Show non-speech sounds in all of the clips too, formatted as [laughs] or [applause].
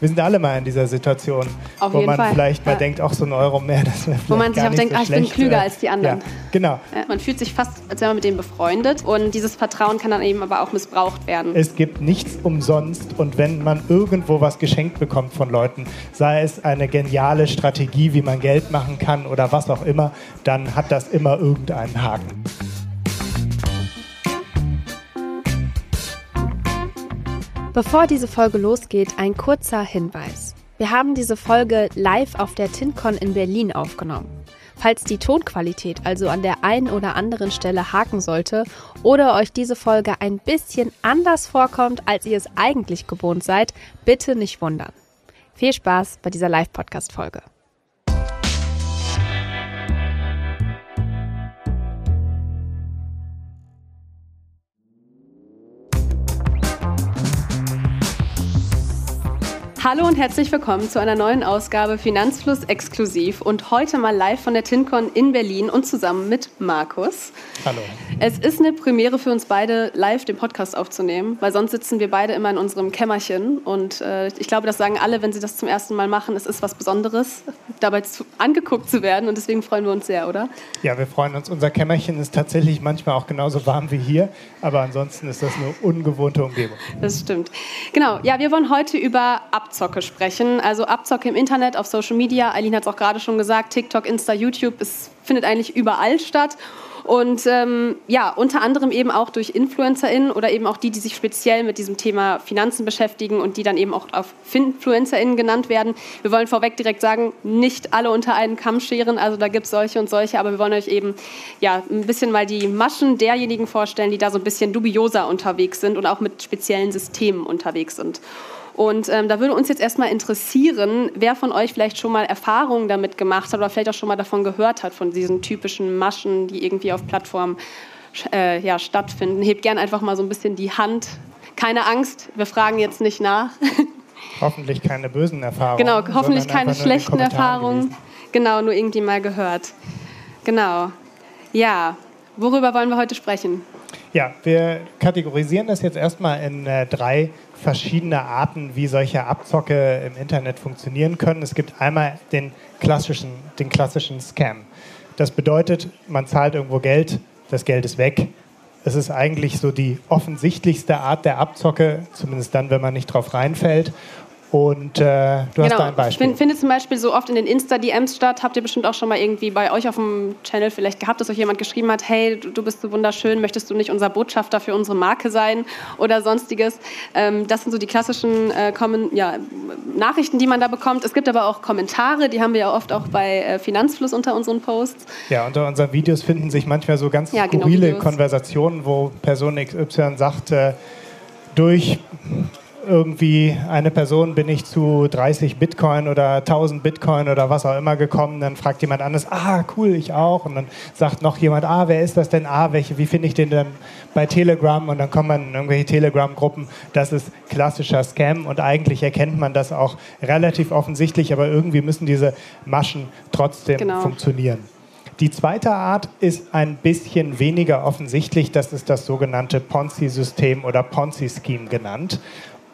Wir sind alle mal in dieser Situation, Auf wo man Fall. vielleicht mal Ja. denkt, auch so ein Euro mehr, das wäre Wo man sich auch denkt, so ah, ich bin klüger äh, als die anderen. Ja, genau. Ja, man fühlt sich fast, als wäre man mit denen befreundet. Und dieses Vertrauen kann dann eben aber auch missbraucht werden. Es gibt nichts umsonst und wenn man irgendwo was geschenkt bekommt von Leuten, sei es eine geniale Strategie, wie man Geld machen kann oder was auch immer, dann hat das immer irgendeinen Haken. Bevor diese Folge losgeht, ein kurzer Hinweis. Wir haben diese Folge live auf der TinCon in Berlin aufgenommen. Falls die Tonqualität also an der einen oder anderen Stelle haken sollte oder euch diese Folge ein bisschen anders vorkommt, als ihr es eigentlich gewohnt seid, bitte nicht wundern. Viel Spaß bei dieser Live-Podcast-Folge. Hallo und herzlich willkommen zu einer neuen Ausgabe Finanzfluss exklusiv und heute mal live von der TinCon in Berlin und zusammen mit Markus. Hallo. Es ist eine Premiere für uns beide, live den Podcast aufzunehmen, weil sonst sitzen wir beide immer in unserem Kämmerchen und äh, ich glaube, das sagen alle, wenn sie das zum ersten Mal machen. Es ist was Besonderes, dabei zu, angeguckt zu werden und deswegen freuen wir uns sehr, oder? Ja, wir freuen uns. Unser Kämmerchen ist tatsächlich manchmal auch genauso warm wie hier, aber ansonsten ist das eine ungewohnte Umgebung. Das stimmt. Genau, ja, wir wollen heute über Abzocke sprechen. Also Abzocke im Internet, auf Social Media. Eileen hat es auch gerade schon gesagt, TikTok, Insta, YouTube, es findet eigentlich überall statt. Und ähm, ja, unter anderem eben auch durch InfluencerInnen oder eben auch die, die sich speziell mit diesem Thema Finanzen beschäftigen und die dann eben auch auf FinfluencerInnen genannt werden. Wir wollen vorweg direkt sagen, nicht alle unter einen Kamm scheren, also da gibt es solche und solche, aber wir wollen euch eben ja, ein bisschen mal die Maschen derjenigen vorstellen, die da so ein bisschen dubioser unterwegs sind und auch mit speziellen Systemen unterwegs sind. Und ähm, da würde uns jetzt erstmal interessieren, wer von euch vielleicht schon mal Erfahrungen damit gemacht hat oder vielleicht auch schon mal davon gehört hat, von diesen typischen Maschen, die irgendwie auf Plattformen äh, ja, stattfinden. Hebt gern einfach mal so ein bisschen die Hand. Keine Angst, wir fragen jetzt nicht nach. [laughs] Hoffentlich keine bösen Erfahrungen. genau, hoffentlich keine schlechten Erfahrungen. gelesen. Genau, nur irgendwie mal gehört. Genau. Ja, worüber wollen wir heute sprechen? Ja, wir kategorisieren das jetzt erstmal in äh, drei verschiedene Arten, wie solche Abzocke im Internet funktionieren können. Es gibt einmal den klassischen, den klassischen Scam. Das bedeutet, man zahlt irgendwo Geld, das Geld ist weg. Es ist eigentlich so die offensichtlichste Art der Abzocke, zumindest dann, wenn man nicht drauf reinfällt. Und äh, du hast da ein Beispiel. Fin- Findet zum Beispiel so oft in den Insta-DMs statt. Habt ihr bestimmt auch schon mal irgendwie bei euch auf dem Channel vielleicht gehabt, dass euch jemand geschrieben hat, hey, du, bist so wunderschön, möchtest du nicht unser Botschafter für unsere Marke sein oder sonstiges. Ähm, das sind so die klassischen äh, ja, Nachrichten, die man da bekommt. Es gibt aber auch Kommentare, die haben wir ja oft auch bei äh, Finanzfluss unter unseren Posts. Ja, unter unseren Videos finden sich manchmal so ganz Ja, genau. Konversationen, wo Person XY sagt, äh, durch irgendwie eine Person bin ich zu 30 Bitcoin oder 1000 Bitcoin oder was auch immer gekommen. Dann fragt jemand anderes, ah, cool, ich auch. Und dann sagt noch jemand, ah, wer ist das denn? Ah, welche, wie finde ich den denn bei Telegram? Und dann kommt man in irgendwelche Telegram-Gruppen. Das ist klassischer Scam und eigentlich erkennt man das auch relativ offensichtlich, aber irgendwie müssen diese Maschen trotzdem Genau. funktionieren. Die zweite Art ist ein bisschen weniger offensichtlich. Das ist das sogenannte Ponzi-System oder Ponzi-Scheme genannt.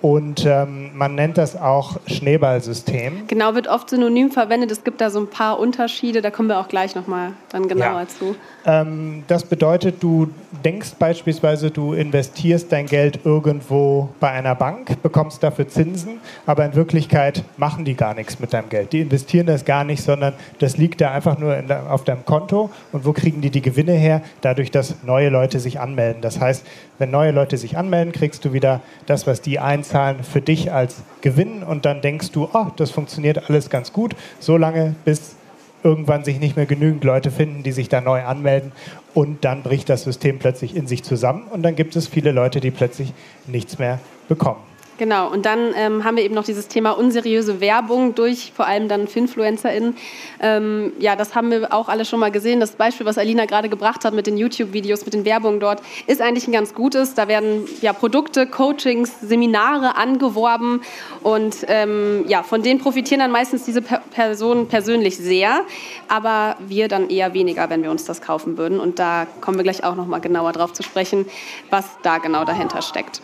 Und ähm, man nennt das auch Schneeballsystem. Genau, wird oft synonym verwendet. Es gibt da so ein paar Unterschiede, da kommen wir auch gleich nochmal dann genauer Ja. zu. Ähm, das bedeutet, du denkst beispielsweise, du investierst dein Geld irgendwo bei einer Bank, bekommst dafür Zinsen, aber in Wirklichkeit machen die gar nichts mit deinem Geld. Die investieren das gar nicht, sondern das liegt da einfach nur in auf deinem Konto. Und wo kriegen die die Gewinne her? Dadurch, dass neue Leute sich anmelden. Das heißt, wenn neue Leute sich anmelden, kriegst du wieder das, was die einzahlen, für dich als Gewinn. Und dann denkst du, oh, das funktioniert alles ganz gut, solange bis irgendwann sich nicht mehr genügend Leute finden, die sich da neu anmelden und dann bricht das System plötzlich in sich zusammen und dann gibt es viele Leute, die plötzlich nichts mehr bekommen. Genau, und dann ähm, haben wir eben noch dieses Thema unseriöse Werbung durch vor allem dann FinfluencerInnen. Ähm, ja, das haben wir auch alle schon mal gesehen. Das Beispiel, was Alina gerade gebracht hat mit den YouTube-Videos, mit den Werbungen dort, ist eigentlich ein ganz gutes. Da werden ja Produkte, Coachings, Seminare angeworben und ähm, ja, von denen profitieren dann meistens diese per Personen persönlich sehr, aber wir dann eher weniger, wenn wir uns das kaufen würden. Und da kommen wir gleich auch noch mal genauer drauf zu sprechen, was da genau dahinter steckt.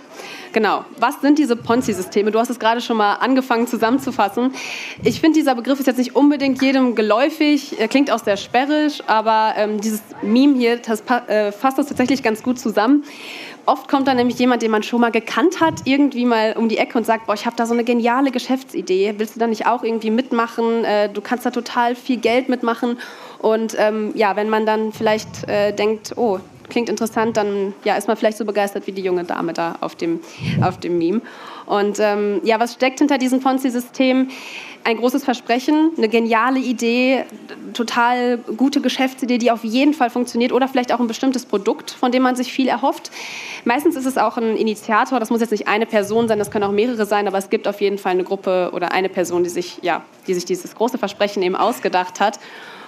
Genau. Was sind diese Ponzi-Systeme. Du hast es gerade schon mal angefangen zusammenzufassen. Ich finde, dieser Begriff ist jetzt nicht unbedingt jedem geläufig, er klingt auch sehr sperrisch, aber ähm, dieses Meme hier das, äh, fasst das tatsächlich ganz gut zusammen. Oft kommt dann nämlich jemand, den man schon mal gekannt hat, irgendwie mal um die Ecke und sagt, boah, ich habe da so eine geniale Geschäftsidee, willst du da nicht auch irgendwie mitmachen? Äh, du kannst da total viel Geld mitmachen. Und ähm, ja, wenn man dann vielleicht äh, denkt, oh, klingt interessant, dann ja, ist man vielleicht so begeistert wie die junge Dame da auf dem, auf dem Meme. Und ähm, ja, was steckt hinter diesem Ponzi-System? Ein großes Versprechen, eine geniale Idee, total gute Geschäftsidee, die auf jeden Fall funktioniert oder vielleicht auch ein bestimmtes Produkt, von dem man sich viel erhofft. Meistens ist es auch ein Initiator, das muss jetzt nicht eine Person sein, das können auch mehrere sein, aber es gibt auf jeden Fall eine Gruppe oder eine Person, die sich, ja, die sich dieses große Versprechen eben ausgedacht hat.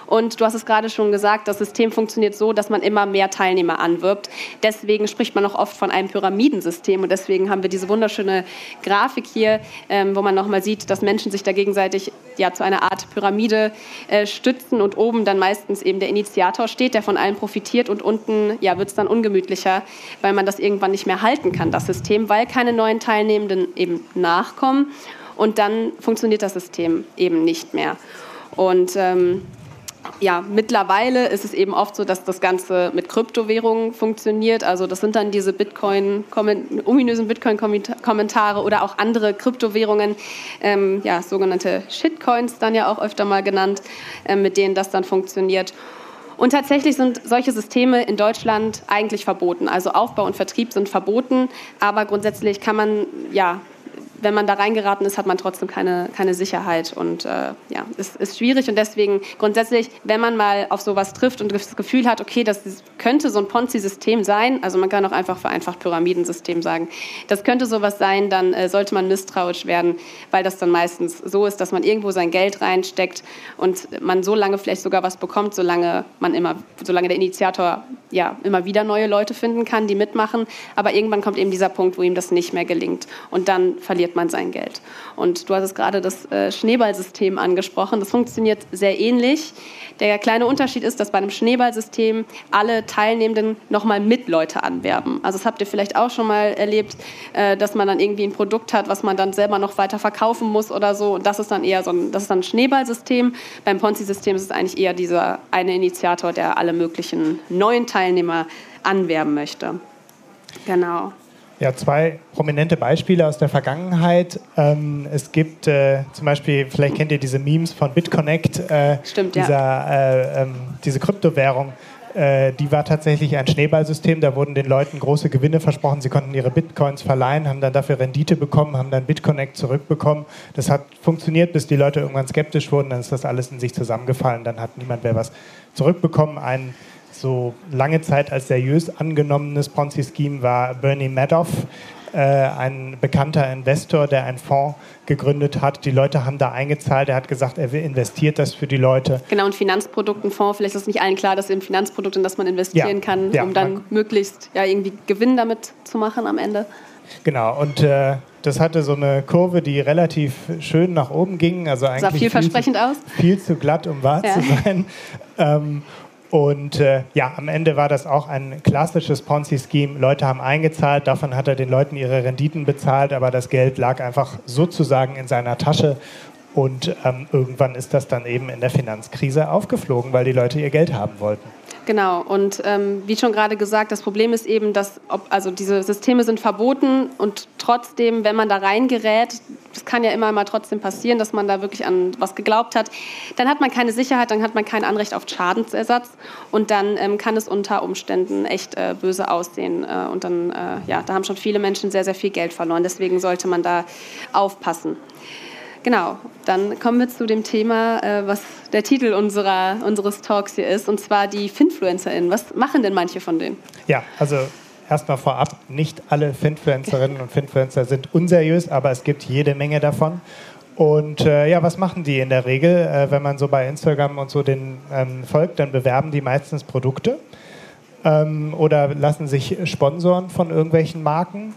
Und du hast es gerade schon gesagt, das System funktioniert so, dass man immer mehr Teilnehmer anwirbt. Deswegen spricht man auch oft von einem Pyramidensystem. Und deswegen haben wir diese wunderschöne Grafik hier, ähm, wo man nochmal sieht, dass Menschen sich da gegenseitig ja, zu einer Art Pyramide äh, stützen und oben dann meistens eben der Initiator steht, der von allen profitiert und unten ja, wird es dann ungemütlicher, weil man das irgendwann nicht mehr halten kann, das System, weil keine neuen Teilnehmenden eben nachkommen und dann funktioniert das System eben nicht mehr. Und ähm, ja, mittlerweile ist es eben oft so, dass das Ganze mit Kryptowährungen funktioniert. Also das sind dann diese Bitcoin, ominösen Bitcoin-Kommentare oder auch andere Kryptowährungen, ähm, ja, sogenannte Shitcoins dann ja auch öfter mal genannt, äh, mit denen das dann funktioniert. Und tatsächlich sind solche Systeme in Deutschland eigentlich verboten. Also Aufbau und Vertrieb sind verboten, aber grundsätzlich kann man ja wenn man da reingeraten ist, hat man trotzdem keine, keine Sicherheit. Und äh, ja, es ist schwierig. Und deswegen grundsätzlich, wenn man mal auf sowas trifft und das Gefühl hat, okay, das könnte so ein Ponzi-System sein, also man kann auch einfach vereinfacht Pyramidensystem sagen, das könnte sowas sein, dann äh, sollte man misstrauisch werden, weil das dann meistens so ist, dass man irgendwo sein Geld reinsteckt und man so lange vielleicht sogar was bekommt, solange man immer, solange der Initiator ja immer wieder neue Leute finden kann, die mitmachen, aber irgendwann kommt eben dieser Punkt, wo ihm das nicht mehr gelingt. Und dann verliert verliert man sein Geld. Und du hast es gerade das äh, Schneeballsystem angesprochen. Das funktioniert sehr ähnlich. Der kleine Unterschied ist, dass bei einem Schneeballsystem alle Teilnehmenden nochmal mit Leute anwerben. Also das habt ihr vielleicht auch schon mal erlebt, äh, dass man dann irgendwie ein Produkt hat, was man dann selber noch weiter verkaufen muss oder so. Und das ist dann eher so ein, das ist dann ein Schneeballsystem. Beim Ponzi-System ist es eigentlich eher dieser eine Initiator, der alle möglichen neuen Teilnehmer anwerben möchte. Genau. Ja, zwei prominente Beispiele aus der Vergangenheit. Ähm, es gibt äh, zum Beispiel, vielleicht kennt ihr diese Memes von BitConnect, äh, Stimmt, dieser, ja. äh, ähm, diese Kryptowährung. Äh, die war tatsächlich ein Schneeballsystem. Da wurden den Leuten große Gewinne versprochen. Sie konnten ihre Bitcoins verleihen, haben dann dafür Rendite bekommen, haben dann BitConnect zurückbekommen. Das hat funktioniert, bis die Leute irgendwann skeptisch wurden. Dann ist das alles in sich zusammengefallen. Dann hat niemand mehr was zurückbekommen. Ein so lange Zeit als seriös angenommenes Ponzi-Scheme war Bernie Madoff, äh, ein bekannter Investor, der einen Fonds gegründet hat. Die Leute haben da eingezahlt. Er hat gesagt, er investiert das für die Leute. Genau, ein Finanzproduktenfonds. Vielleicht ist es nicht allen klar, dass im Finanzprodukt, in das man investieren ja, kann, ja, um dann möglichst ja, irgendwie Gewinn damit zu machen am Ende. Genau, und äh, das hatte so eine Kurve, die relativ schön nach oben ging. Also eigentlich sah vielversprechend viel aus. Viel zu glatt, um wahr ja. zu sein. [laughs] Ähm, und äh, ja, am Ende war das auch ein klassisches Ponzi-Scheme. Leute haben eingezahlt, davon hat er den Leuten ihre Renditen bezahlt, aber das Geld lag einfach sozusagen in seiner Tasche. Und ähm, irgendwann ist das dann eben in der Finanzkrise aufgeflogen, weil die Leute ihr Geld haben wollten. Genau, und ähm, wie schon gerade gesagt, das Problem ist eben, dass ob, also diese Systeme sind verboten und trotzdem, wenn man da reingerät, das kann ja immer mal trotzdem passieren, dass man da wirklich an was geglaubt hat, dann hat man keine Sicherheit, dann hat man kein Anrecht auf Schadensersatz und dann ähm, kann es unter Umständen echt äh, böse aussehen. Äh, und dann, äh, ja, da haben schon viele Menschen sehr, sehr viel Geld verloren. Deswegen sollte man da aufpassen. Genau, dann kommen wir zu dem Thema, äh, was der Titel unserer, unseres Talks hier ist, und zwar die FinfluencerInnen. Was machen denn manche von denen? Ja, also erstmal vorab, nicht alle Finfluencerinnen und Finfluencer sind unseriös, aber es gibt jede Menge davon. Und äh, ja, was machen die in der Regel? Äh, wenn man so bei Instagram und so den ähm, folgt, dann bewerben die meistens Produkte ähm, oder lassen sich sponsoren von irgendwelchen Marken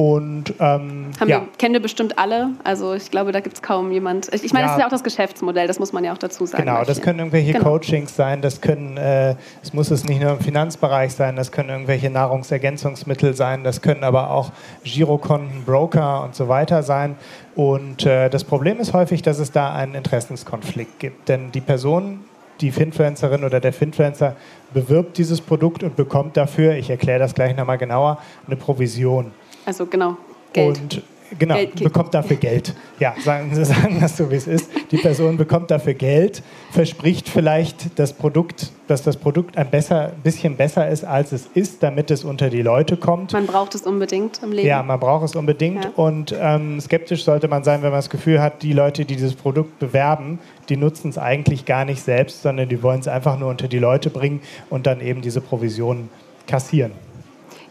Und ähm, Haben ja. wir, kennen wir bestimmt alle. Also ich glaube, da gibt es kaum jemand. Ich, ich meine, Ja. das ist ja auch das Geschäftsmodell, das muss man ja auch dazu sagen. Genau, das können irgendwelche Genau. Coachings sein, das können, äh, es muss es nicht nur im Finanzbereich sein, das können irgendwelche Nahrungsergänzungsmittel sein, das können aber auch Girokonten, Broker und so weiter sein. Und äh, das Problem ist häufig, dass es da einen Interessenskonflikt gibt, denn die Person, die Finfluencerin oder der Finfluencer bewirbt dieses Produkt und bekommt dafür, ich erkläre das gleich nochmal genauer, eine Provision. Also genau, Geld. Und genau, Geld bekommt dafür Geld. Ja, sagen Sie [laughs] sagen das so, wie es ist. Die Person bekommt dafür Geld, verspricht vielleicht das Produkt, dass das Produkt ein besser, bisschen besser ist, als es ist, damit es unter die Leute kommt. man braucht es unbedingt im Leben. Ja, man braucht es unbedingt. Ja. Und ähm, skeptisch sollte man sein, wenn man das Gefühl hat, die Leute, die dieses Produkt bewerben, die nutzen es eigentlich gar nicht selbst, sondern die wollen es einfach nur unter die Leute bringen und dann eben diese Provisionen kassieren.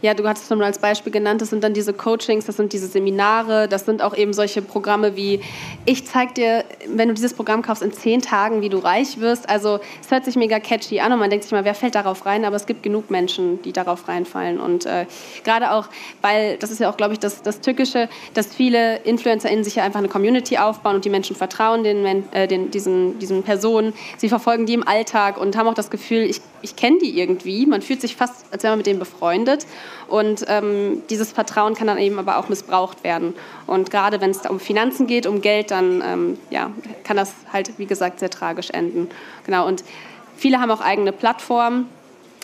Ja, du hattest schon mal als Beispiel genannt, das sind dann diese Coachings, das sind diese Seminare, das sind auch eben solche Programme wie, ich zeig dir, wenn du dieses Programm kaufst, in zehn Tagen, wie du reich wirst. Also es hört sich mega catchy an und man denkt sich mal, wer fällt darauf rein? Aber es gibt genug Menschen, die darauf reinfallen. Und äh, gerade auch, weil das ist ja auch, glaube ich, das, das Tückische, dass viele InfluencerInnen sich ja einfach eine Community aufbauen und die Menschen vertrauen den, äh, den, diesen, diesen Personen. Sie verfolgen die im Alltag und haben auch das Gefühl, ich, ich kenne die irgendwie. Man fühlt sich fast, als wäre man mit denen befreundet. Und ähm, dieses Vertrauen kann dann eben aber auch missbraucht werden. Und gerade wenn es um Finanzen geht, um Geld, dann ähm, ja, kann das halt, wie gesagt, sehr tragisch enden. Genau. Und viele haben auch eigene Plattformen.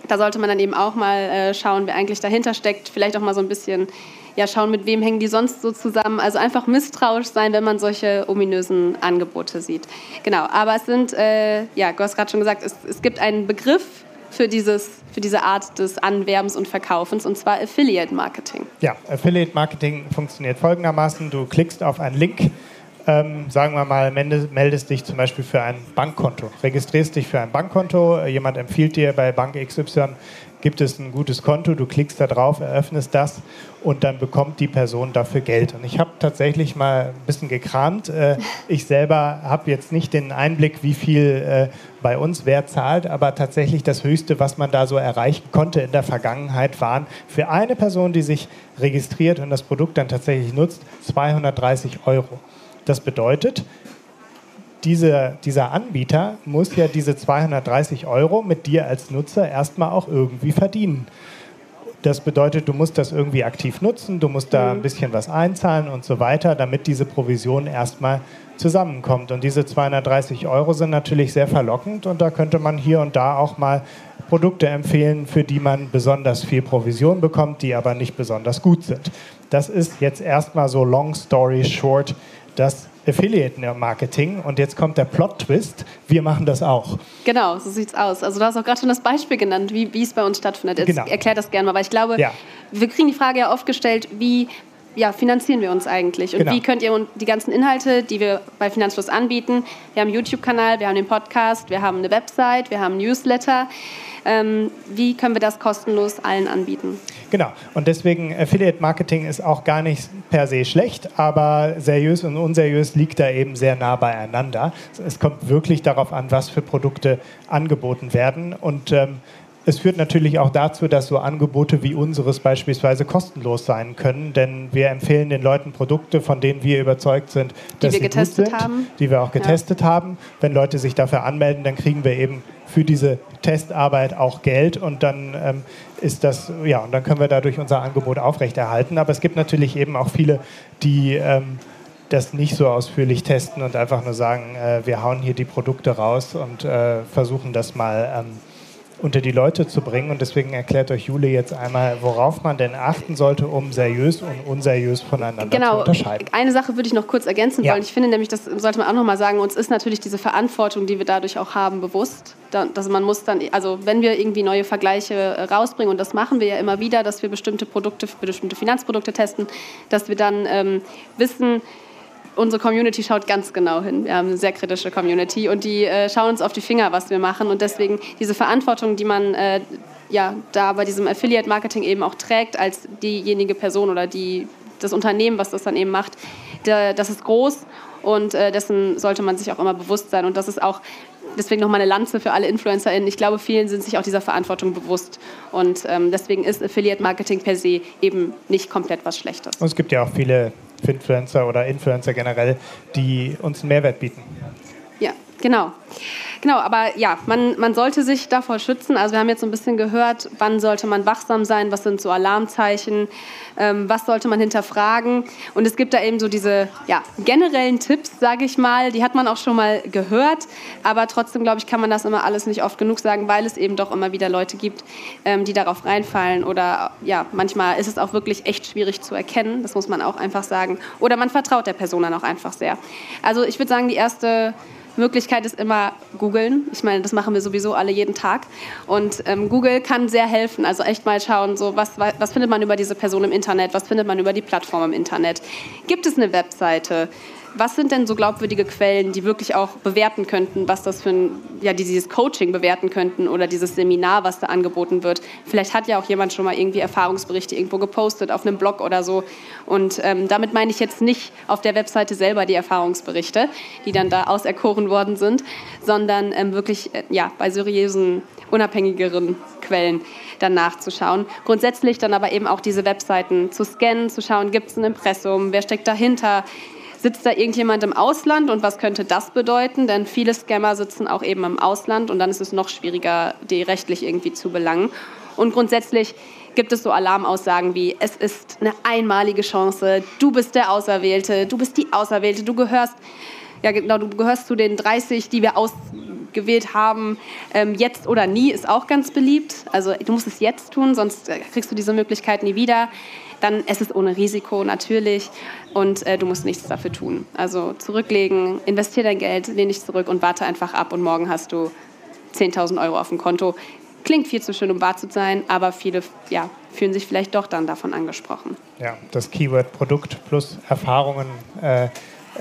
Da sollte man dann eben auch mal äh, schauen, wer eigentlich dahinter steckt. Vielleicht auch mal so ein bisschen ja, schauen, mit wem hängen die sonst so zusammen. Also einfach misstrauisch sein, wenn man solche ominösen Angebote sieht. Genau, aber es sind, äh, ja, du hast gerade schon gesagt, es, es gibt einen Begriff für, dieses, für diese Art des Anwerbens und Verkaufens, und zwar Affiliate Marketing. Ja, Affiliate Marketing funktioniert folgendermaßen. Du klickst auf einen Link, ähm, sagen wir mal, melde- meldest dich zum Beispiel für ein Bankkonto, registrierst dich für ein Bankkonto, äh, jemand empfiehlt dir bei Bank XY, gibt es ein gutes Konto, du klickst da drauf, eröffnest das und dann bekommt die Person dafür Geld. Und ich habe tatsächlich mal ein bisschen gekramt. Äh, ich selber habe jetzt nicht den Einblick, wie viel äh, bei uns wer zahlt, aber tatsächlich das Höchste, was man da so erreichen konnte in der Vergangenheit, waren für eine Person, die sich registriert und das Produkt dann tatsächlich nutzt, 230 Euro. Das bedeutet, diese, dieser Anbieter muss ja diese 230 Euro mit dir als Nutzer erstmal auch irgendwie verdienen. Das bedeutet, du musst das irgendwie aktiv nutzen, du musst da ein bisschen was einzahlen und so weiter, damit diese Provision erstmal zusammenkommt. Und diese 230 Euro sind natürlich sehr verlockend und da könnte man hier und da auch mal Produkte empfehlen, für die man besonders viel Provision bekommt, die aber nicht besonders gut sind. Das ist jetzt erstmal so long story short das Affiliate Marketing. Und jetzt kommt der Plot-Twist. Wir machen das auch. Genau, so sieht's aus. Also du hast auch gerade schon das Beispiel genannt, wie, wie es bei uns stattfindet. Jetzt Genau. erklär das gerne mal, weil ich glaube, Ja. wir kriegen die Frage ja oft gestellt, wie ja, finanzieren wir uns eigentlich? Und Genau. wie könnt ihr die ganzen Inhalte, die wir bei Finanzfluss anbieten, wir haben einen YouTube-Kanal, wir haben den Podcast, wir haben eine Website, wir haben einen Newsletter, ähm, wie können wir das kostenlos allen anbieten? Genau. Und deswegen Affiliate Marketing ist auch gar nicht per se schlecht, aber seriös und unseriös liegt da eben sehr nah beieinander. Es kommt wirklich darauf an, was für Produkte angeboten werden. Und ähm, es führt natürlich auch dazu, dass so Angebote wie unseres beispielsweise kostenlos sein können, denn wir empfehlen den Leuten Produkte, von denen wir überzeugt sind, dass wir sie getestet gut sind, haben. die wir auch getestet haben. Wenn Leute sich dafür anmelden, dann kriegen wir eben für diese Testarbeit auch Geld und dann ähm, ist das, ja, und dann können wir dadurch unser Angebot aufrechterhalten. Aber es gibt natürlich eben auch viele, die ähm, das nicht so ausführlich testen und einfach nur sagen, äh, wir hauen hier die Produkte raus und äh, versuchen das mal ähm, unter die Leute zu bringen. Und deswegen erklärt euch Jule jetzt einmal, worauf man denn achten sollte, um seriös und unseriös voneinander zu Genau. unterscheiden. Eine Sache würde ich noch kurz ergänzen Ja. wollen. Ich finde nämlich, das sollte man auch noch mal sagen, uns ist natürlich diese Verantwortung, die wir dadurch auch haben, bewusst. Da, dass man muss dann, also wenn wir irgendwie neue Vergleiche äh, rausbringen, und das machen wir ja immer wieder, dass wir bestimmte Produkte, bestimmte Finanzprodukte testen, dass wir dann ähm, wissen, unsere Community schaut ganz genau hin. Wir haben eine sehr kritische Community und die äh, schauen uns auf die Finger, was wir machen. Und deswegen diese Verantwortung, die man äh, ja, da bei diesem Affiliate-Marketing eben auch trägt, als diejenige Person oder die, das Unternehmen, was das dann eben macht, da, das ist groß. und äh, dessen sollte man sich auch immer bewusst sein. Und das ist auch deswegen noch mal eine Lanze für alle InfluencerInnen. Ich glaube, vielen sind sich auch dieser Verantwortung bewusst. Und ähm, deswegen ist Affiliate Marketing per se eben nicht komplett was Schlechtes. Und es gibt ja auch viele Influencer oder Influencer generell, die uns einen Mehrwert bieten. Genau. Genau, aber ja, man, man sollte sich davor schützen. Also wir haben jetzt so ein bisschen gehört, wann sollte man wachsam sein, was sind so Alarmzeichen, ähm, was sollte man hinterfragen. Und es gibt da eben so diese ja, generellen Tipps, sage ich mal, die hat man auch schon mal gehört. Aber trotzdem, glaube ich, kann man das immer alles nicht oft genug sagen, weil es eben doch immer wieder Leute gibt, ähm, die darauf reinfallen. Oder ja, manchmal ist es auch wirklich echt schwierig zu erkennen, das muss man auch einfach sagen. Oder man vertraut der Person dann auch einfach sehr. Also ich würde sagen, die erste Möglichkeit ist immer googeln. Ich meine, das machen wir sowieso alle jeden Tag. Und ähm, Google kann sehr helfen. Also echt mal schauen, so was, was findet man über diese Person im Internet, was findet man über die Plattform im Internet. Gibt es eine Webseite? Was sind denn so glaubwürdige Quellen, die wirklich auch bewerten könnten, was das für ein, ja, dieses Coaching bewerten könnten oder dieses Seminar, was da angeboten wird? Vielleicht hat ja auch jemand schon mal irgendwie Erfahrungsberichte irgendwo gepostet auf einem Blog oder so. Und ähm, damit meine ich jetzt nicht auf der Webseite selber die Erfahrungsberichte, die dann da auserkoren worden sind, sondern ähm, wirklich äh, ja, bei seriösen, unabhängigeren Quellen dann nachzuschauen. Grundsätzlich dann aber eben auch diese Webseiten zu scannen, zu schauen, gibt es ein Impressum, wer steckt dahinter, Sitzt da irgendjemand im Ausland und was könnte das bedeuten? Denn viele Scammer sitzen auch eben im Ausland und dann ist es noch schwieriger, die rechtlich irgendwie zu belangen. Und grundsätzlich gibt es so Alarmaussagen wie, es ist eine einmalige Chance, du bist der Auserwählte, du bist die Auserwählte, du gehörst, ja genau, du gehörst zu den 30, die wir ausgewählt haben. Ähm, jetzt oder nie ist auch ganz beliebt. Also du musst es jetzt tun, sonst äh, kriegst du diese Möglichkeit nie wieder dann es ist ohne Risiko natürlich und äh, du musst nichts dafür tun. Also zurücklegen, investiere dein Geld, lehn dich zurück und warte einfach ab und morgen hast du 10.000 Euro auf dem Konto. Klingt viel zu schön, um wahr zu sein, aber viele ja, fühlen sich vielleicht doch dann davon angesprochen. Ja, das Keyword Produkt plus Erfahrungen. Äh,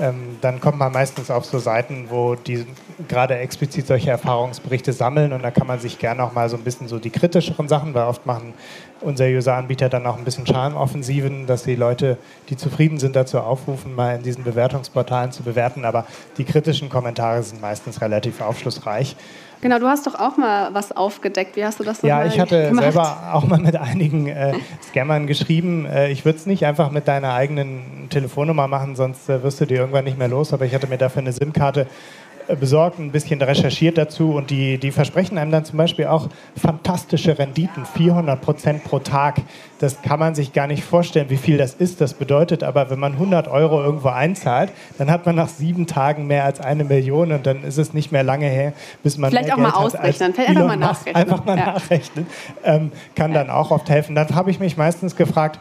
ähm, dann kommt man meistens auf so Seiten, wo die gerade explizit solche Erfahrungsberichte sammeln und da kann man sich gerne auch mal so ein bisschen so die kritischeren Sachen, weil oft machen unseriöse Anbieter dann auch ein bisschen Charmoffensiven, dass die Leute, die zufrieden sind, dazu aufrufen, mal in diesen Bewertungsportalen zu bewerten, aber die kritischen Kommentare sind meistens relativ aufschlussreich. Genau, du hast doch auch mal was aufgedeckt. Wie hast du das Ja, ich hatte gemacht? selber auch mal mit einigen äh, Scammern geschrieben. Äh, ich würde es nicht einfach mit deiner eigenen Telefonnummer machen, sonst äh, wirst du dir irgendwann nicht mehr los. Aber ich hatte mir dafür eine SIM-Karte besorgt, ein bisschen recherchiert dazu und die, die versprechen einem dann zum Beispiel auch fantastische Renditen, 400 Prozent pro Tag. Das kann man sich gar nicht vorstellen, wie viel das ist. Das bedeutet aber, wenn man 100 Euro irgendwo einzahlt, dann hat man nach sieben Tagen mehr als eine Million und dann ist es nicht mehr lange her, bis man Vielleicht auch Geld mal ausrechnen, vielleicht einfach mal nachrechnen. Einfach mal ja. nachrechnen, ähm, kann dann auch oft helfen. Dann habe ich mich meistens gefragt,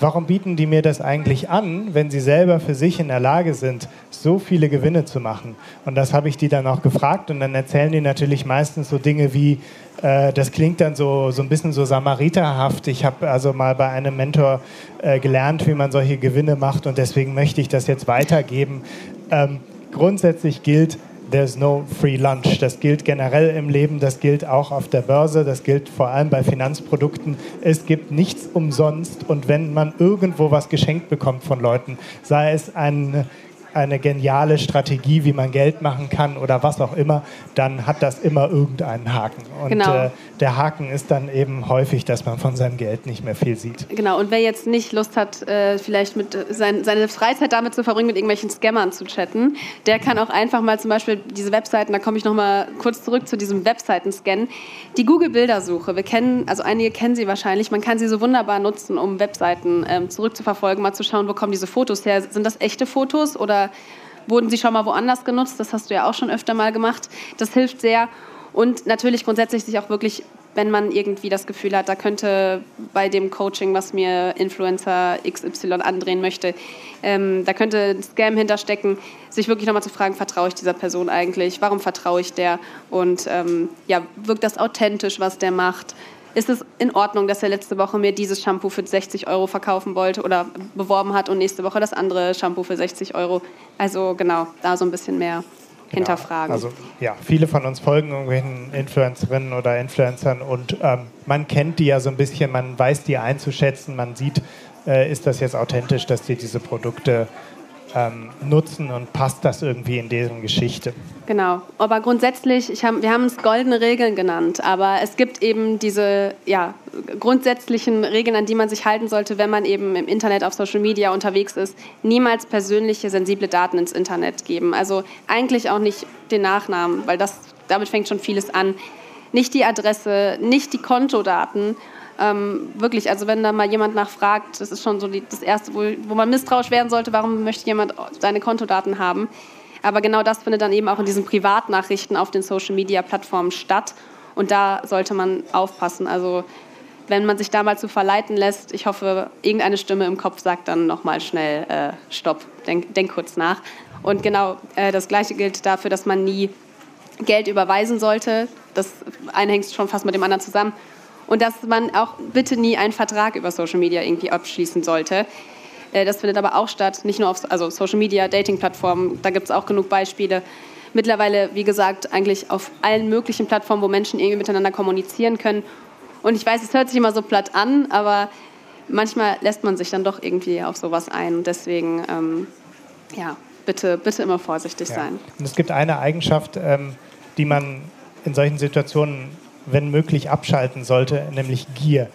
warum bieten die mir das eigentlich an, wenn sie selber für sich in der Lage sind, so viele Gewinne zu machen? Und das habe ich die dann auch gefragt und dann erzählen die natürlich meistens so Dinge wie, äh, das klingt dann so, so ein bisschen so samariterhaft. Ich habe also mal bei einem Mentor äh, gelernt, wie man solche Gewinne macht und deswegen möchte ich das jetzt weitergeben. Ähm, grundsätzlich gilt, there's no free lunch. Das gilt generell im Leben, das gilt auch auf der Börse, das gilt vor allem bei Finanzprodukten. Es gibt nichts umsonst und wenn man irgendwo was geschenkt bekommt von Leuten, sei es ein eine geniale Strategie, wie man Geld machen kann oder was auch immer, dann hat das immer irgendeinen Haken. Und genau. äh, der Haken ist dann eben häufig, dass man von seinem Geld nicht mehr viel sieht. Genau, und wer jetzt nicht Lust hat, äh, vielleicht mit äh, sein, seine Freizeit damit zu verbringen, mit irgendwelchen Scammern zu chatten, der kann auch einfach mal zum Beispiel diese Webseiten, da komme ich nochmal kurz zurück zu diesem Webseiten-Scan, die Google-Bildersuche, wir kennen, also einige kennen sie wahrscheinlich, man kann sie so wunderbar nutzen, um Webseiten ähm, zurückzuverfolgen, mal zu schauen, wo kommen diese Fotos her, sind das echte Fotos oder wurden sie schon mal woanders genutzt? Das hast du ja auch schon öfter mal gemacht. Das hilft sehr. Und natürlich grundsätzlich sich auch wirklich, wenn man irgendwie das Gefühl hat, da könnte bei dem Coaching, was mir Influencer XY andrehen möchte, ähm, da könnte ein Scam hinterstecken, sich wirklich nochmal zu fragen, vertraue ich dieser Person eigentlich? Warum vertraue ich der? Und ähm, ja, wirkt das authentisch, was der macht? Ist es in Ordnung, dass er letzte Woche mir dieses Shampoo für 60 Euro verkaufen wollte oder beworben hat und nächste Woche das andere Shampoo für 60 Euro. Also genau, da so ein bisschen mehr genau. hinterfragen. Also ja, viele von uns folgen irgendwelchen Influencerinnen oder Influencern und ähm, man kennt die ja so ein bisschen, man weiß die einzuschätzen, man sieht, äh, ist das jetzt authentisch, dass die diese Produkte ähm, nutzen und passt das irgendwie in deren Geschichte. Genau, aber grundsätzlich, ich hab, wir haben es goldene Regeln genannt, aber es gibt eben diese ja, grundsätzlichen Regeln, an die man sich halten sollte, wenn man eben im Internet auf Social Media unterwegs ist. Niemals persönliche, sensible Daten ins Internet geben. Also eigentlich auch nicht den Nachnamen, weil das, damit fängt schon vieles an. Nicht die Adresse, nicht die Kontodaten ähm, wirklich, also wenn da mal jemand nachfragt, das ist schon so die, das Erste, wo, wo man misstrauisch werden sollte, warum möchte jemand seine Kontodaten haben. Aber genau das findet dann eben auch in diesen Privatnachrichten auf den Social-Media-Plattformen statt. Und da sollte man aufpassen. Also wenn man sich da mal zu verleiten lässt, ich hoffe, irgendeine Stimme im Kopf sagt dann nochmal schnell, äh, stopp, denk, denk, kurz nach. Und genau äh, das Gleiche gilt dafür, dass man nie Geld überweisen sollte. Das eine hängt schon fast mit dem anderen zusammen und dass man auch bitte nie einen Vertrag über Social Media irgendwie abschließen sollte. Äh, das findet aber auch statt, nicht nur auf also Social Media, Dating-Plattformen, da gibt es auch genug Beispiele. Mittlerweile, wie gesagt, eigentlich auf allen möglichen Plattformen, wo Menschen irgendwie miteinander kommunizieren können. Und ich weiß, es hört sich immer so platt an, aber manchmal lässt man sich dann doch irgendwie auf sowas ein. deswegen, ähm, ja, bitte, bitte immer vorsichtig ja. sein. Und es gibt eine Eigenschaft, ähm, die man in solchen Situationen wenn möglich, abschalten sollte, nämlich Gier.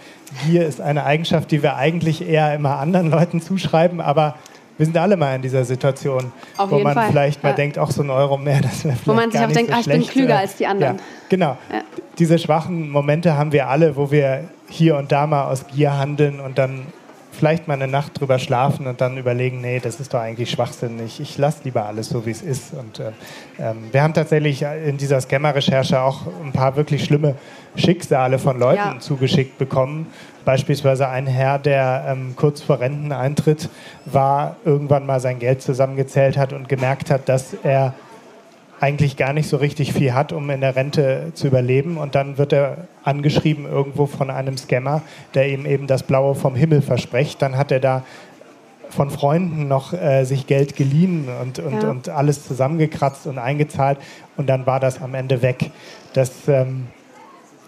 Gier ist eine Eigenschaft, die wir eigentlich eher immer anderen [laughs] Leuten zuschreiben, aber wir sind alle mal in dieser Situation, Auf wo man Fall. vielleicht mal ja. denkt, auch so ein Euro mehr, [laughs] das wäre vielleicht Wo man sich auch denkt, so ach, ich bin klüger als die anderen. Ja, genau. Ja. Diese schwachen Momente haben wir alle, wo wir hier und da mal aus Gier handeln und dann vielleicht mal eine Nacht drüber schlafen und dann überlegen, nee, das ist doch eigentlich schwachsinnig. Ich lasse lieber alles so, wie es ist. Und äh, ähm, wir haben tatsächlich in dieser Scammer-Recherche auch ein paar wirklich schlimme Schicksale von Leuten ja. zugeschickt bekommen. Beispielsweise ein Herr, der ähm, kurz vor Renteneintritt war, irgendwann mal sein Geld zusammengezählt hat und gemerkt hat, dass er eigentlich gar nicht so richtig viel hat, um in der Rente zu überleben. Und dann wird er angeschrieben irgendwo von einem Scammer, der ihm eben das Blaue vom Himmel verspricht. Dann hat er da von Freunden noch äh, sich Geld geliehen und, und, ja. und alles zusammengekratzt und eingezahlt. Und dann war das am Ende weg. Das, ähm,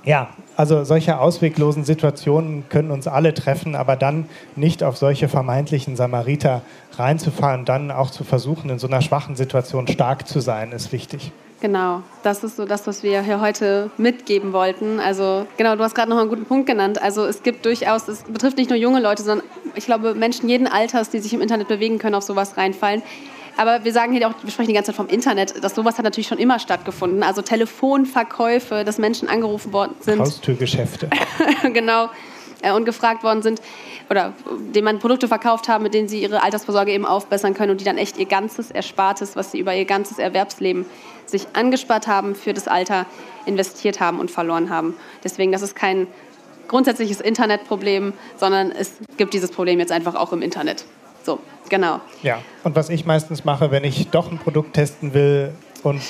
ja, also solche ausweglosen Situationen können uns alle treffen, aber dann nicht auf solche vermeintlichen Samariter reinzufahren, dann auch zu versuchen, in so einer schwachen Situation stark zu sein, ist wichtig. Genau, das ist so das, was wir hier heute mitgeben wollten. Also genau, du hast gerade noch einen guten Punkt genannt. Also es gibt durchaus, es betrifft nicht nur junge Leute, sondern ich glaube Menschen jeden Alters, die sich im Internet bewegen können, auf sowas reinfallen. Aber wir sagen hier auch, wir sprechen die ganze Zeit vom Internet, dass sowas hat natürlich schon immer stattgefunden. Also Telefonverkäufe, dass Menschen angerufen worden sind. Haustürgeschäfte. [laughs] genau. Äh, und gefragt worden sind, oder denen man Produkte verkauft haben, mit denen sie ihre Altersvorsorge eben aufbessern können und die dann echt ihr ganzes Erspartes, was sie über ihr ganzes Erwerbsleben sich angespart haben, für das Alter investiert haben und verloren haben. Deswegen, das ist kein grundsätzliches Internetproblem, sondern es gibt dieses Problem jetzt einfach auch im Internet. So, genau. Ja, und was ich meistens mache, wenn ich doch ein Produkt testen will und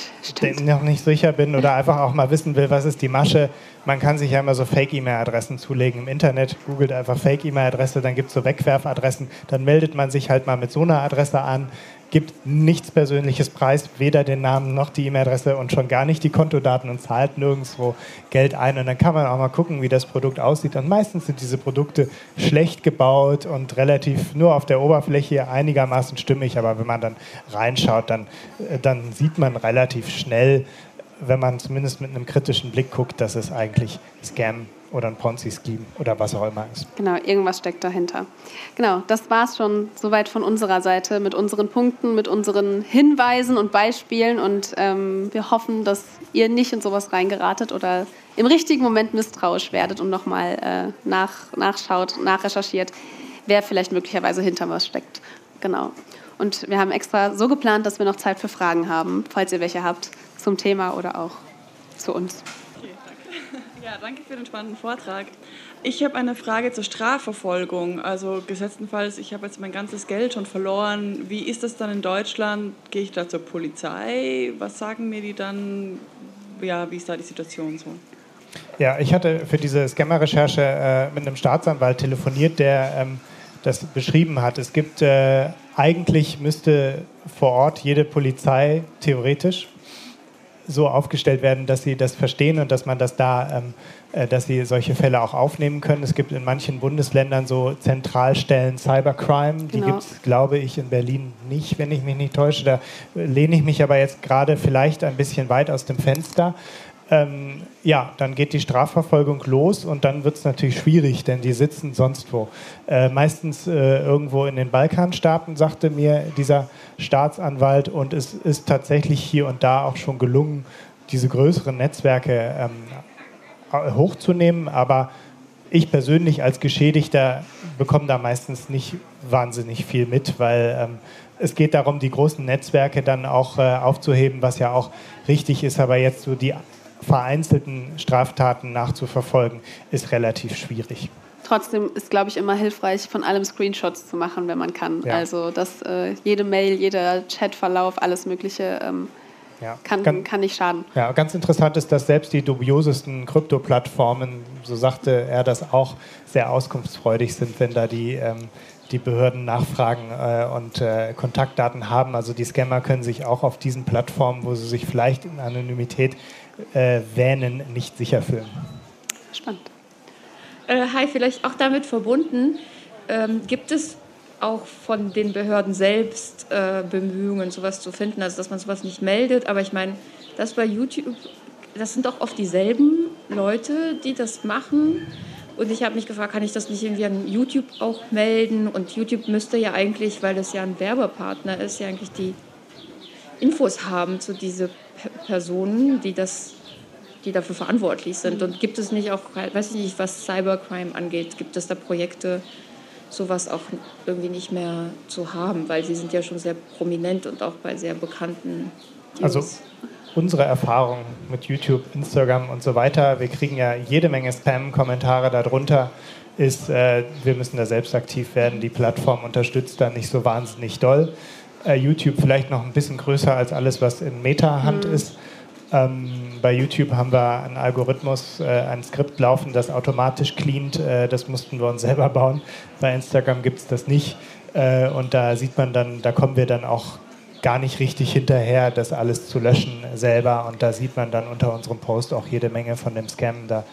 noch nicht sicher bin oder einfach auch mal wissen will, was ist die Masche, man kann sich ja immer so Fake-E-Mail-Adressen zulegen im Internet, googelt einfach Fake-E-Mail-Adresse, dann gibt es so Wegwerfadressen, dann meldet man sich halt mal mit so einer Adresse an, gibt nichts Persönliches preis, weder den Namen noch die E-Mail-Adresse und schon gar nicht die Kontodaten und zahlt nirgendwo Geld ein. Und dann kann man auch mal gucken, wie das Produkt aussieht. Und meistens sind diese Produkte schlecht gebaut und relativ nur auf der Oberfläche einigermaßen stimmig. Aber wenn man dann reinschaut, dann, äh, dann sieht man relativ schnell, wenn man zumindest mit einem kritischen Blick guckt, dass es eigentlich Scam oder ein Ponzi-Scheme oder was auch immer ist. Genau, irgendwas steckt dahinter. Genau, das war es schon soweit von unserer Seite mit unseren Punkten, mit unseren Hinweisen und Beispielen und ähm, wir hoffen, dass ihr nicht in sowas reingeratet oder im richtigen Moment misstrauisch werdet und nochmal äh, nach, nachschaut, nachrecherchiert, wer vielleicht möglicherweise hinter was steckt. Genau. Und wir haben extra so geplant, dass wir noch Zeit für Fragen haben, falls ihr welche habt zum Thema oder auch zu uns. Ja, danke für den spannenden Vortrag. Ich habe eine Frage zur Strafverfolgung. Also gesetztenfalls, ich habe jetzt mein ganzes Geld schon verloren. Wie ist das dann in Deutschland? Gehe ich da zur Polizei? Was sagen mir die dann? Ja, wie ist da die Situation so? Ja, ich hatte für diese Scammer-Recherche äh, mit einem Staatsanwalt telefoniert, der ähm, das beschrieben hat. Es gibt äh, eigentlich müsste vor Ort jede Polizei theoretisch so aufgestellt werden, dass sie das verstehen und dass man das da, ähm, äh, dass sie solche Fälle auch aufnehmen können. Es gibt in manchen Bundesländern so Zentralstellen Cybercrime. Die genau. gibt es, glaube ich, in Berlin nicht, wenn ich mich nicht täusche. Da lehne ich mich aber jetzt gerade vielleicht ein bisschen weit aus dem Fenster. Ähm, ja, dann geht die Strafverfolgung los und dann wird es natürlich schwierig, denn die sitzen sonst wo. Äh, meistens äh, irgendwo in den Balkanstaaten, sagte mir dieser Staatsanwalt, und es ist tatsächlich hier und da auch schon gelungen, diese größeren Netzwerke ähm, hochzunehmen, aber ich persönlich als Geschädigter bekomme da meistens nicht wahnsinnig viel mit, weil ähm, es geht darum, die großen Netzwerke dann auch äh, aufzuheben, was ja auch richtig ist, aber jetzt so die vereinzelten Straftaten nachzuverfolgen, ist relativ schwierig. Trotzdem ist, glaube ich, immer hilfreich, von allem Screenshots zu machen, wenn man kann. Ja. Also, dass äh, jede Mail, jeder Chatverlauf, alles Mögliche ähm, ja. kann, kann, kann nicht schaden. Ja, ganz interessant ist, dass selbst die dubiosesten Krypto-Plattformen, so sagte er das auch, sehr auskunftsfreudig sind, wenn da die. Ähm, die Behörden nachfragen äh, und äh, Kontaktdaten haben. Also die Scammer können sich auch auf diesen Plattformen, wo sie sich vielleicht in Anonymität äh, wähnen, nicht sicher fühlen. Spannend. Äh, hi, vielleicht auch damit verbunden, ähm, gibt es auch von den Behörden selbst äh, Bemühungen, sowas zu finden, also dass man sowas nicht meldet. Aber ich meine, das bei YouTube, das sind auch oft dieselben Leute, die das machen. Und ich habe mich gefragt, kann ich das nicht irgendwie an YouTube auch melden? Und YouTube müsste ja eigentlich, weil das ja ein Werbepartner ist, ja eigentlich die Infos haben zu diesen Personen, die das die dafür verantwortlich sind. Und gibt es nicht auch, weiß ich nicht, was Cybercrime angeht, gibt es da Projekte, sowas auch irgendwie nicht mehr zu haben, weil sie sind ja schon sehr prominent und auch bei sehr bekannten News. Also unsere Erfahrung mit YouTube, Instagram und so weiter, wir kriegen ja jede Menge Spam-Kommentare darunter, ist, äh, wir müssen da selbst aktiv werden. Die Plattform unterstützt da nicht so wahnsinnig doll. Äh, YouTube vielleicht noch ein bisschen größer als alles, was in Meta-Hand mhm. ist. Ähm, bei YouTube haben wir einen Algorithmus, äh, ein Skript laufen, das automatisch cleant. Äh, das mussten wir uns [laughs] selber bauen. Bei Instagram gibt es das nicht. Äh, und da sieht man dann, da kommen wir dann auch gar nicht richtig hinterher, das alles zu löschen selber. Und da sieht man dann unter unserem Post auch jede Menge von dem Scam. Da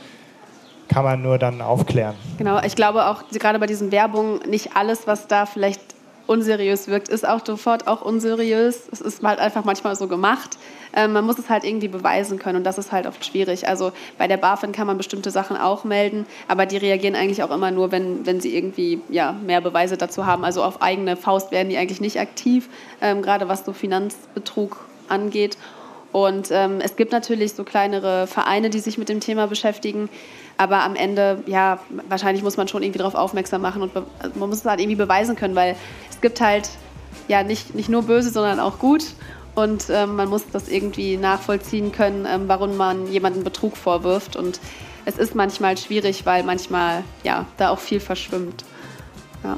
kann man nur dann aufklären. Genau, ich glaube auch gerade bei diesen Werbungen, nicht alles, was da vielleicht unseriös wirkt, ist auch sofort auch unseriös. Es ist halt einfach manchmal so gemacht. Ähm, man muss es halt irgendwie beweisen können und das ist halt oft schwierig. Also bei der BaFin kann man bestimmte Sachen auch melden, aber die reagieren eigentlich auch immer nur, wenn, wenn sie irgendwie ja, mehr Beweise dazu haben. Also auf eigene Faust werden die eigentlich nicht aktiv, ähm, gerade was so Finanzbetrug angeht. Und ähm, es gibt natürlich so kleinere Vereine, die sich mit dem Thema beschäftigen. Aber am Ende, ja, wahrscheinlich muss man schon irgendwie darauf aufmerksam machen und also man muss es halt irgendwie beweisen können, weil es gibt halt ja nicht, nicht nur böse, sondern auch gut. Und ähm, man muss das irgendwie nachvollziehen können, ähm, warum man jemanden Betrug vorwirft. Und es ist manchmal schwierig, weil manchmal ja da auch viel verschwimmt. Ja.